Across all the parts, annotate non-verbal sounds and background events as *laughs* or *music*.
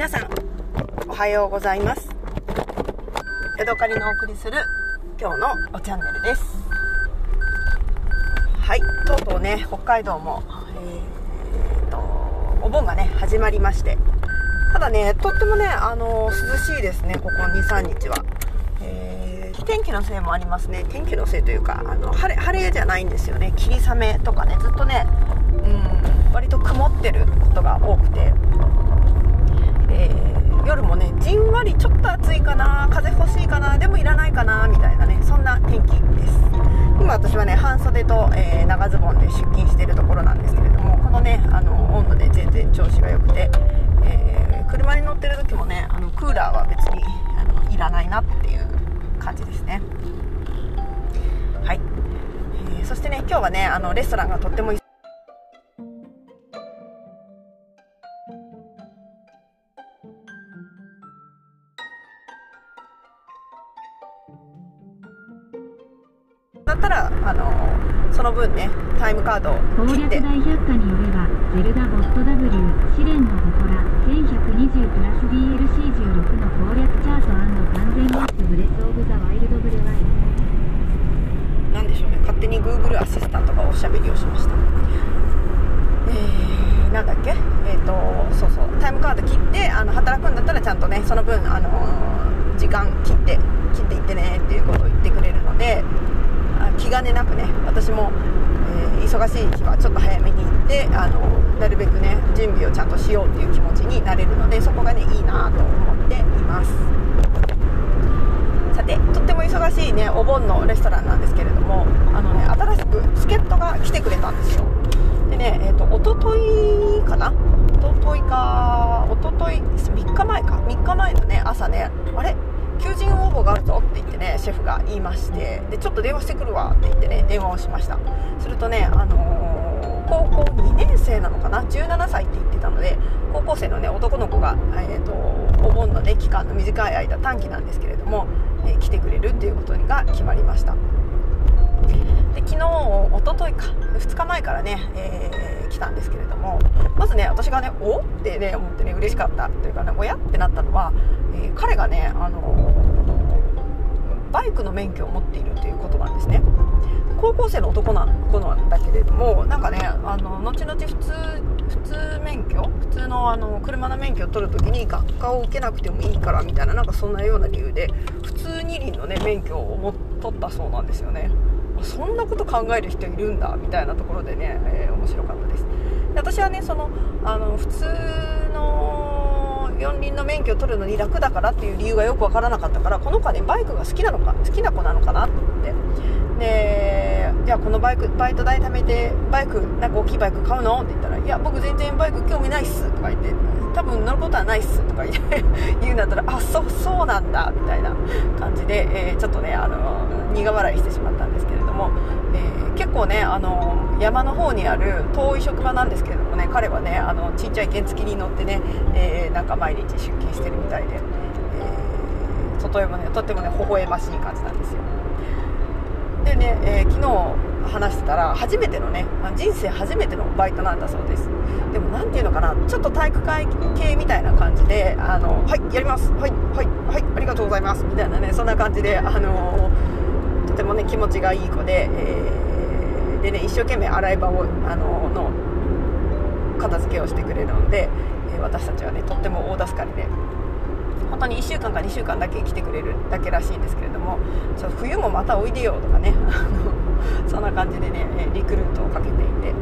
皆さんおはようございます。ヤドカリのお送りする今日のおチャンネルです。はいとうとうね北海道も、えー、とお盆がね始まりまして。ただねとってもねあの涼しいですねここ23日は、えー、天気のせいもありますね。天気のせいというかあの晴れ晴れじゃないんですよね。霧雨とかねずっとねうん割と曇ってることが多くて。袖と、えー、長ズボンで出勤しているところなんですけれどもこのねあの温度で全然調子が良くて、えー、車に乗ってる時もねあのクーラーは別にあのいらないなっていう感じですね。はい、えー、そしてね今日はねあのレストランがとってもだったらあのその分ねタイムカードを切って。大百科によればゼルダボット W 試練の祠1120プラス DLC16 の攻略チャート完全マップブレスオブザワイルドブレワイなんでしょうね。勝手に Google アシスタントがおしゃべりをしました。えー、なんだっけ？えっ、ー、とそうそう。タイムカード切ってあの働くんだったらちゃんとねその分あの時間切って切っていってねっていうことを言ってくれるので気兼ねなくね私も、えー、忙しい日はちょっと早めに行ってあのなるべくね準備をちゃんとしようっていう気持ちになれるのでそこがねいいなと思っています。さてとっても忙しいねお盆のレストランなんですけれどもあのね新しく助っ人が来てくれたんですよ。でねえっ、ー、と一昨日かな？一昨日か一昨日3日前か？3日前のね朝ねあれ？求人応募があるぞって言ってねシェフが言いましてでちょっと電話してくるわって言ってね電話をしました。するとね、あのー、高校2年生なのかな？17歳って言ってたので高校生のね男の子が、えーと、お盆のね期間の短い間短期なんですけれども、えー、来てくれるっていうことが決まりました。で昨日おとといか2日前からね、えー、来たんですけれどもまずね私がねお？ってね思ってね嬉しかったというかね親ってなったのは、えー、彼がね、あの、バイクの免許を持っているということなんですね。高校生の男の子なんだけれどもなんかねあの後々普通普通免許？普通のあの車の免許を取るときに学科を受けなくてもいいからみたいななんかそんなような理由で普通二輪のね免許を取ったそうなんですよね。そんなこと考える人いるんだみたいなところでね、えー、面白かったです。で私はねそのあの普通の四輪の免許を取るのに楽だからっていう理由がよく分からなかったからこの子はねバイクが好きなのか好きな子なのかなと思って。でじゃあこのバイクバイト代貯めてバイクなんか大きいバイク買うの？って言ったらいや僕全然バイク興味ないっす。とか言って多分乗ることはないっすとか言う *laughs* んだったらあそうそうなんだみたいな感じで、えー、ちょっとねあの苦笑いしてしまったんですけれども、えー、結構ねあの山の方にある遠い職場なんですけれどもね彼はねあのちっちゃい原付に乗ってね、えー、なんか毎日出勤してるみたいで、えー、とてもねとってもね微笑ましい感じなんですよ。でね、えー、昨日話してたら初めてのね人生初めてのバイトなんだそうです。でも何ていうのかなちょっと体育会系みたいな感じであのはいやります。はいはいはいありがとうございます。みたいなねそんな感じであのとてもね気持ちがいい子で、えー、でね一生懸命洗い場をあのの片付けをしてくれるので、え、私たちはねとっても大助かりで本当に1週間か2週間だけ来てくれるだけらしいんですけれどもちょ冬もまたおいでよとかね *laughs* そんな感じでねリクルートをかけていて、え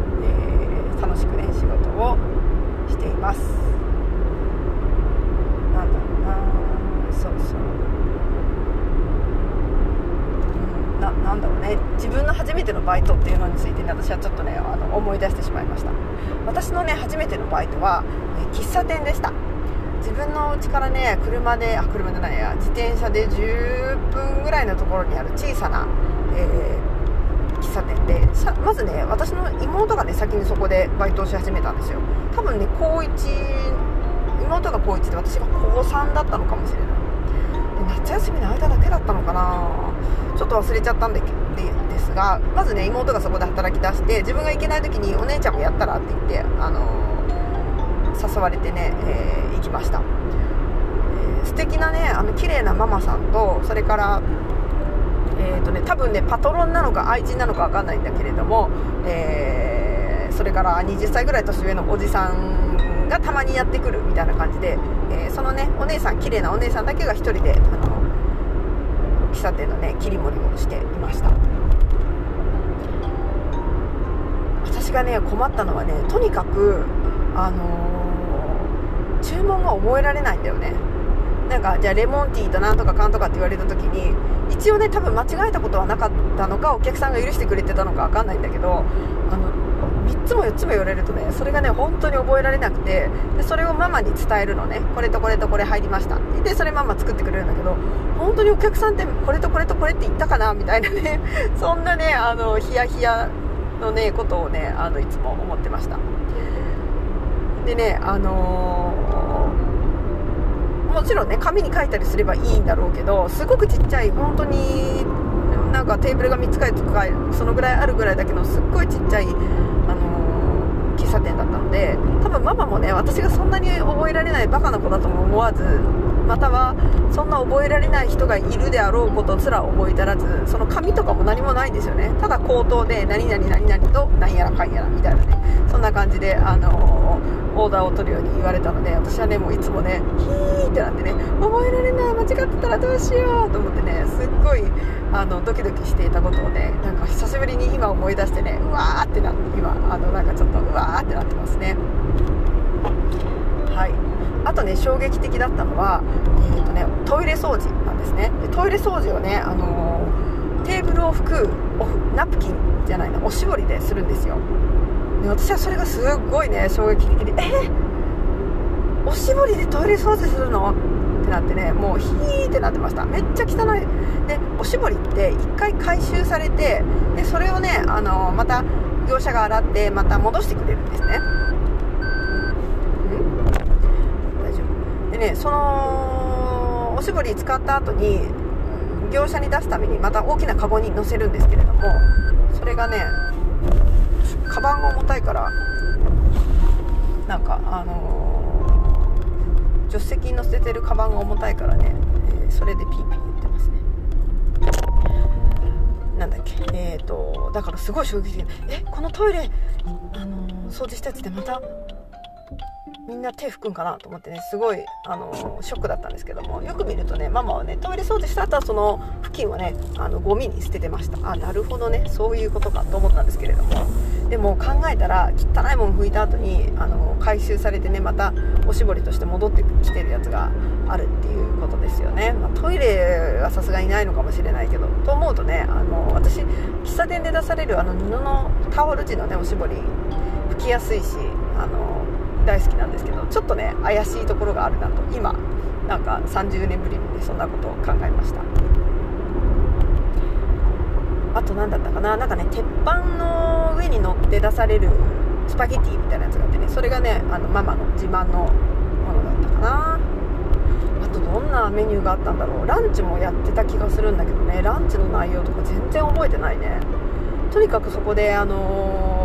ー、楽しくね仕事をしています。なんだろうなそうそう。ななんだろうね。自分の初めてのバイトっていうのについてね私はちょっとねあの思い出してしまいました。私のね初めてのバイトは、喫茶店でした。自分の家からね車であ車じゃないや自転車で10分ぐらいのところにある小さな、えー、喫茶店でまずね私の妹がね先にそこでバイトをし始めたんですよ。多分ね高1妹が高1で私が高3だったのかもしれない。夏休みの間だけだったのかな。ちょっと忘れちゃったんでですがまずね妹がそこで働き出して自分が行けない時にお姉ちゃんもやったらって言ってあの誘われてね、えー行きました、えー素敵なねあの綺麗なママさんとそれからえーとね、多分ねパトロンなのか愛人なのか分かんないんだけれども、えーそれから20歳ぐらい年上のおじさんがたまにやってくるみたいな感じで、えーそのねお姉さん綺麗なお姉さんだけが1人であの喫茶店のね切り盛りをしていました。私がね困ったのはねとにかくあのー注文が覚えられないんだよね。なんかじゃあレモンティーとなんとかかんとかって言われた時に一応ね多分間違えたことはなかったのかお客さんが許してくれてたのか分かんないんだけどあの3つも4つも言われるとねそれがね本当に覚えられなくてでそれをママに伝えるのね。これとこれとこれ入りましたでそれママ作ってくれるんだけど本当にお客さんってこれとこれとこれって言ったかなみたいなね。*laughs* そんなねあのヒヤヒヤのねことをねあのいつも思ってました。でねあのーもちろんね紙に書いたりすればいいんだろうけどすごくちっちゃい本当になんかテーブルが3つか4つかそのぐらいあるぐらいだけのすっごいちっちゃい、あのー喫茶店だったので多分ママもね私がそんなに覚えられないバカな子だとも思わずまたはそんな覚えられない人がいるであろうことすら覚えたらずその紙とかも何もないんですよね。ただ口頭で何々何々と何やらかんやらみたいなね。そんな感じで、あのーオーダーを取るように言われたので私はねもういつもねヒーってなってね覚えられない間違ってたらどうしようと思ってねすっごいあのドキドキしていたことをねなんか久しぶりに今思い出してねうわーってなって今あのなんかちょっとうわーってなってますね。あとね衝撃的だったのは、えーとね、トイレ掃除なんですね。でトイレ掃除をね、あのーテーブルを拭くおナプキンじゃないなおしぼりでするんですよ。で私はそれがすっごいね衝撃的でえおしぼりでトイレ掃除するの？ってなってねもうヒーってなってました。めっちゃ汚い。でおしぼりって1回回収されてでそれをねあのまた業者が洗ってまた戻してくれるんですねん大丈夫でねそのおしぼり使った後に業者に出すためにまた大きなカゴに乗せるんですけれどもそれがねカバンが重たいからなんかあのー助手席に乗せてるカバンが重たいからね、えーそれでピーピー言ってますね。なんだっけえーとだからすごい衝撃的えこのトイレ、あの掃除したやつでまたみんな手拭くんかなと思ってねすごい、あのショックだったんですけどもよく見るとねママはねトイレ掃除した。後はその付近はねあのゴミに捨ててました。あなるほどね。そういうことかと思ったんですけれども。でも考えたら汚いもん拭いた後にあの回収されてねまたおしぼりとして戻ってきてるやつがあるっていうことですよね、まあトイレはさすがにないのかもしれないけど。と思うとねあの私喫茶店で出されるあの布のタオル地のねおしぼり拭きやすいしあの大好きなんですけどちょっとね怪しいところがあるなと。今なんか30年ぶりにねそんなことを考えました。あと何だったかな。なんかね鉄板の上に乗って出されるスパゲティみたいなやつがあってねそれがねあのママの自慢のものだったかな。あとどんなメニューがあったんだろう。ランチもやってた気がするんだけどねランチの内容とか全然覚えてないね。とにかくそこであのー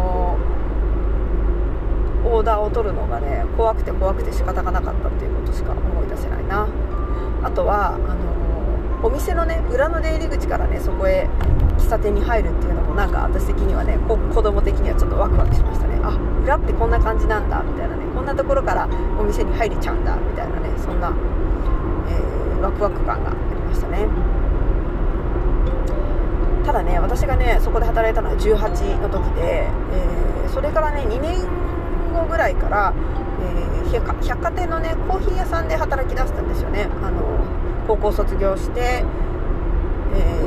オーダーを取るのがね怖くて怖くて仕方がなかったっていうことしか思い出せないな。あとはあのお店のね裏の出入り口からねそこへ喫茶店に入るっていうのもなんか私的にはね子供的にはちょっとワクワクしましたね。あ裏ってこんな感じなんだみたいなねこんなところからお店に入れちゃうんだみたいなねそんな、えーワクワク感がありましたね。ただね私がねそこで働いたのは18の時で、えーそれからね2年後ぐらいから、えー百貨店のねコーヒー屋さんで働き出したんですよね。あの高校卒業して、え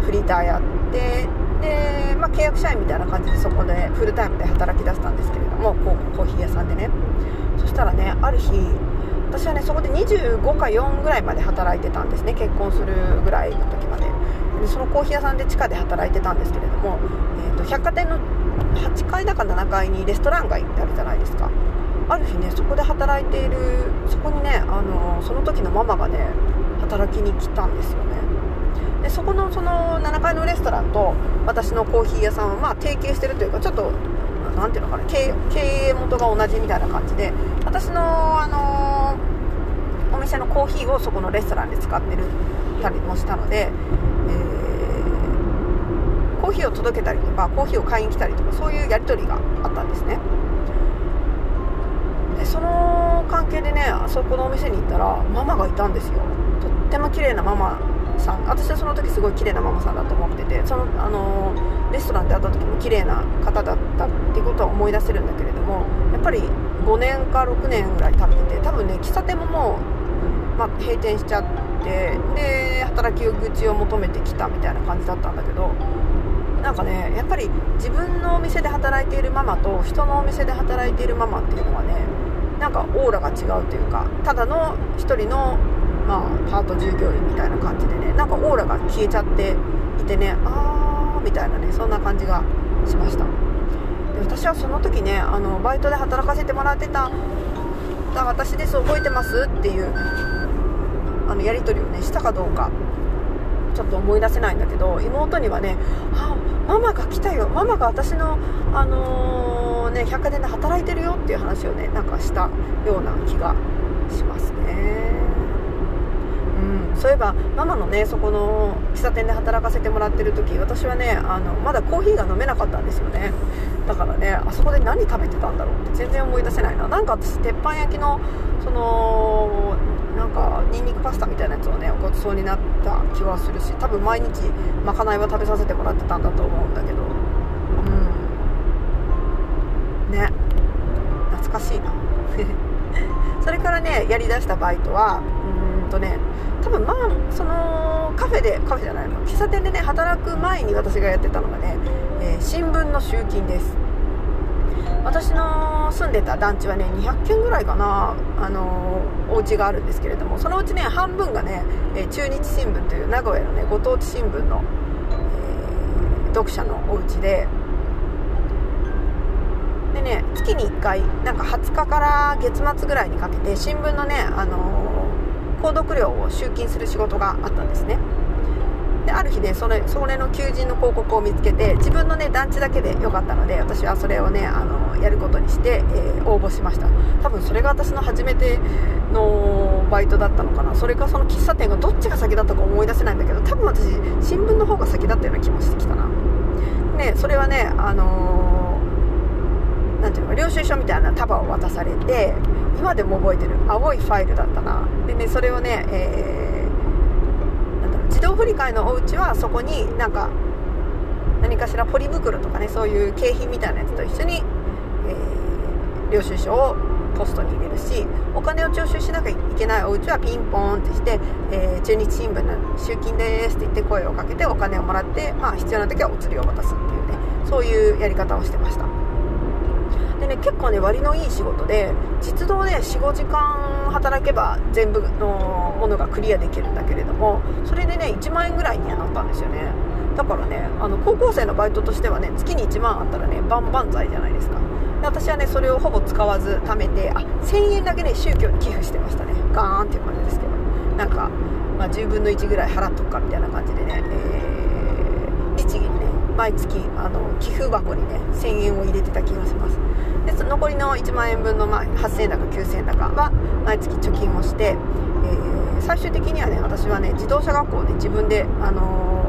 ーフリーターやってで、まあ、契約社員みたいな感じでそこでフルタイムで働き出したんですけれどもこうコーヒー屋さんでね。そしたらねある日私はねそこで25か4ぐらいまで働いてたんですね。結婚するぐらいの時まで。でそのコーヒー屋さんで地下で働いてたんですけれども、えー、と百貨店の8階だか7階にレストラン街ってあるじゃないですか。ある日ねそこで働いているそこにねあのその時のママがね働きに来たんですよね。でそこのその7階のレストランと私のコーヒー屋さんはまあ提携してるというかちょっとなんていうのかな経営元が同じみたいな感じで私の、あのお店のコーヒーをそこのレストランで使ってるたりもしたので、ー、を届けたりとかコーヒーを買いに来たりとかそういうやり取りがあったんですね。でその関係でねあそこのお店に行ったらママがいたんですよ。とっても綺麗なママさん。私はその時すごい綺麗なママさんだと思っててその、あのレストランで会った時も綺麗な方だったっていうことは思い出せるんだけれどもやっぱり5年か6年ぐらい経ってて多分ね喫茶店ももう、まあ、閉店しちゃってで働き口を求めてきたみたいな感じだったんだけどなんかねやっぱり自分のお店で働いているママと人のお店で働いているママっていうのはねなんかオーラが違うというかただの1人の、まあ、パート従業員みたいな感じでねなんかオーラが消えちゃっていてねあーみたいなねそんな感じがしました。で私はその時ねあのバイトで働かせてもらってた私です覚えてますっていうあのやり取りをねしたかどうかちょっと思い出せないんだけど妹にはね「あママが来たよ。ママが私の、あのー、ね、百貨店で働いてるよ」っていう話をねなんかしたような気がしますね。うん。そういえばママのねそこの喫茶店で働かせてもらってる時私はねあのまだコーヒーが飲めなかったんですよね。だからねあそこで何食べてたんだろうって全然思い出せないな。なんか私鉄板焼きのそのなんかニンニクパスタみたいなやつをねごちそうになった気はするし多分毎日まかないは食べさせてもらってたんだと思うんだけど。うん。ね。懐かしいな。それからねやりだしたバイトはうんとね多分まあそのカフェでカフェじゃないの。喫茶店でね働く前に私がやってたのがね、えー、新聞の集金です。私の住んでた団地はね200軒ぐらいかなあのお家があるんですけれどもそのうちね半分がね、え中日新聞という名古屋のねご当地新聞の、えー、読者のお家ででね月に1回なんか20日から月末ぐらいにかけて新聞のね、あの購読料を集金する仕事があったんですね。である日ねそれそれの求人の広告を見つけて自分のね団地だけでよかったので私はそれをねあのやることにして、えー、応募しました。多分それが私の初めてのバイトだったのかな。それかその喫茶店がどっちが先だったか思い出せないんだけど多分私新聞の方が先だったような気もしてきたな。ねそれはねあのー、なんていうの領収書みたいな束を渡されて今でも覚えてる。青いファイルだったな。でねそれをね、えー動振り替えのお家はそこになんか何かしらポリ袋とかねそういう景品みたいなやつと一緒に、えー、領収書をポストに入れるしお金を徴収しなきゃいけないお家はピンポーンってして「えー、中日新聞の集金です」って言って声をかけてお金をもらって、まあ、必要な時はお釣りを渡すっていうねそういうやり方をしてました。でね結構ね割のいい仕事で実動で45時間働けば全部のものがクリアできるんだけれどもそれでね1万円ぐらいにはなったんですよね。だからねあの高校生のバイトとしてはね月に1万あったらね万々歳じゃないですか。で私はねそれをほぼ使わず貯めてあ1000円だけね宗教に寄付してましたね。ガーンっていう感じですけど。なんか、まあ、10分の1ぐらい払っとくかみたいな感じでね、えー、律儀にね毎月あの寄付箱にね1000円を入れてた気がします。で残りの1万円分の、まあ、8000円だか9000円だかは毎月貯金をして、えー、最終的にはね私はね自動車学校で自分で、あの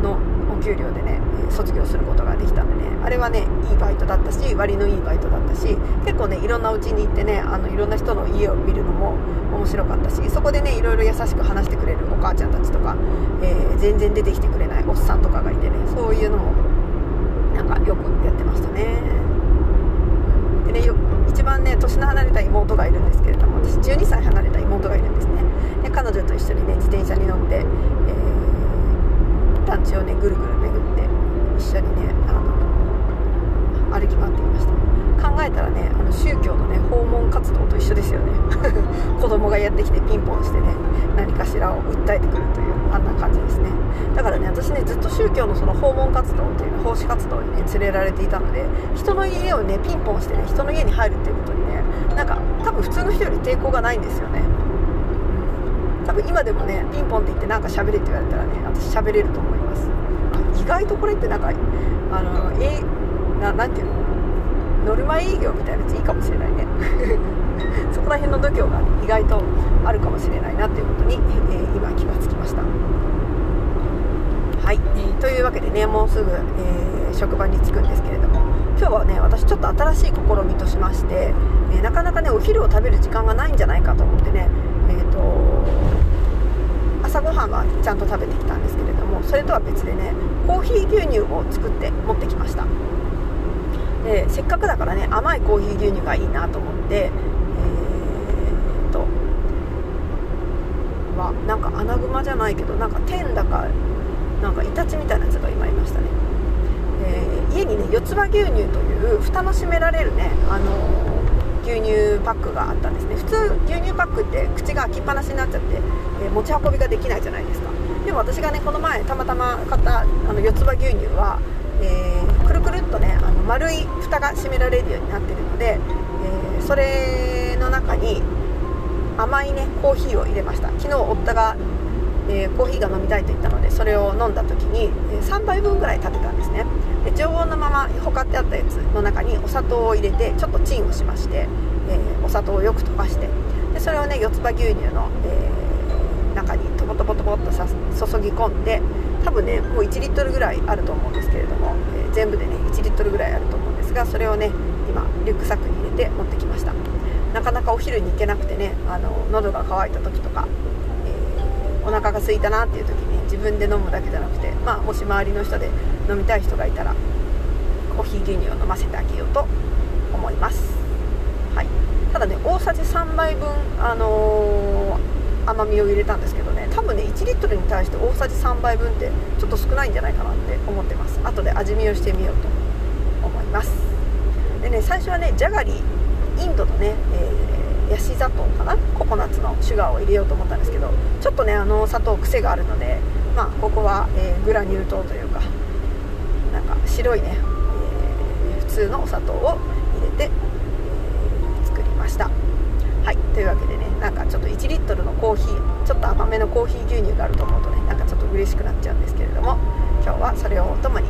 ー、のお給料でね卒業することができたんでねあれはねいいバイトだったし割のいいバイトだったし結構ねいろんなお家に行ってねあのいろんな人の家を見るのも面白かったしそこでねいろいろ優しく話してくれるお母ちゃんたちとか、えー、全然出てきてくれないおっさんとかがいてねそういうのもなんかよくやってましたねでね一番ね年の離れた妹がいるんですけれども私12歳離れた妹がいるんですねで彼女と一緒にね自転車に乗って、えー、団地をねぐるぐる巡って一緒にねあの歩き回っていました考えたらねあの宗教のね訪問活動と一緒ですよね子供がやってきてピンポンしてね何かしらを訴えてくるというあんな感じですねだからね私ねずっと宗教のその訪問活動という奉仕活動にね連れられていたので人の家をねピンポンしてね人の家に入るっていうことにねなんか多分普通の人より抵抗がないんですよね。多分今でもねピンポンって言ってなんか喋れって言われたらね私喋れると思います。意外とこれってなんかあのえななんていうの？前営業みたいなやついいかもしれないね。*laughs* そこら辺の度胸が意外とあるかもしれないなっていうことに、えー、今気がつきました。はい、えー、というわけでねもうすぐ、えー、職場に着くんですけれども今日はね私ちょっと新しい試みとしまして、えなかなかねお昼を食べる時間がないんじゃないかと思ってねえっ、と朝ごはんはちゃんと食べてきたんですけれどもそれとは別でねコーヒー牛乳を作って持ってきました。でせっかくだからね甘いコーヒー牛乳がいいなと思ってえー、っとはなんか穴熊じゃないけどなんか天だかなんかイタチみたいなやつが今いましたね、えー、家にね四つ葉牛乳という蓋の閉められるねあの、牛乳パックがあったんですね。普通牛乳パックって口が開きっぱなしになっちゃって、えー、持ち運びができないじゃないですか。でも私がねこの前たまたま買ったあの四つ葉牛乳はえー、くるくるっとねあの丸い蓋が閉められるようになってるので、え、それの中に甘いねコーヒーを入れました。昨日夫が、えー、コーヒーが飲みたいと言ったのでそれを飲んだ時に、え3杯分ぐらい立てたんですね。で常温のままほかってあったやつの中にお砂糖を入れてちょっとチンをしまして、えお砂糖をよく溶かしてでそれをね四つ葉牛乳の、え中にトコトコトコっと注ぎ込んで多分ねもう1リットルぐらいあると思うんですけれども、えー、全部でね1リットルぐらいあると思うんですがそれをね今リュックサックに入れて持ってきました。なかなかお昼に行けなくてねあの喉が渇いた時とか、お腹が空いたなっていう時に自分で飲むだけじゃなくて、まあ、もし周りの人で飲みたい人がいたらコーヒー牛乳を飲ませてあげようと思います、はい、ただね大さじ3杯分、あのー甘みを入れたんですけどね多分ね1リットルに対して大さじ3杯分ってちょっと少ないんじゃないかなって思ってます。後で味見をしてみようと思います。でね最初はねじゃがりインドのね、えー、ヤシ砂糖かな？ココナッツのシュガーを入れようと思ったんですけどちょっとねあの砂糖癖があるのでまあここは、えー、グラニュー糖というかなんか白いね、えー、普通のお砂糖を入れて、え作りました。はい。というわけでねなんかちょっと1リットルのコーヒーちょっと甘めのコーヒー牛乳があると思うとねなんかちょっと嬉しくなっちゃうんですけれども今日はそれをお供に、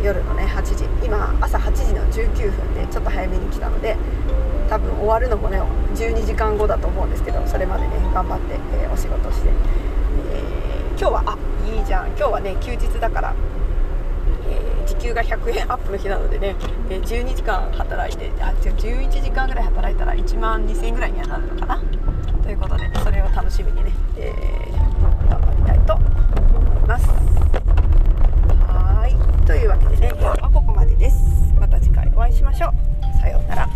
え、夜のね8時今朝8時の19分でちょっと早めに来たので多分終わるのもね12時間後だと思うんですけどそれまでね頑張って、えー、お仕事して、えー、今日はあいいじゃん。今日はね休日だから時給が100円アップの日なのでね、え12時間働いてあ違う11時間ぐらい働いたら1万2000円ぐらいにはなるのかな。ということでそれを楽しみにね、えー、頑張りたいと思います。はい。というわけでね今日はここまでです。また次回お会いしましょう。さようなら。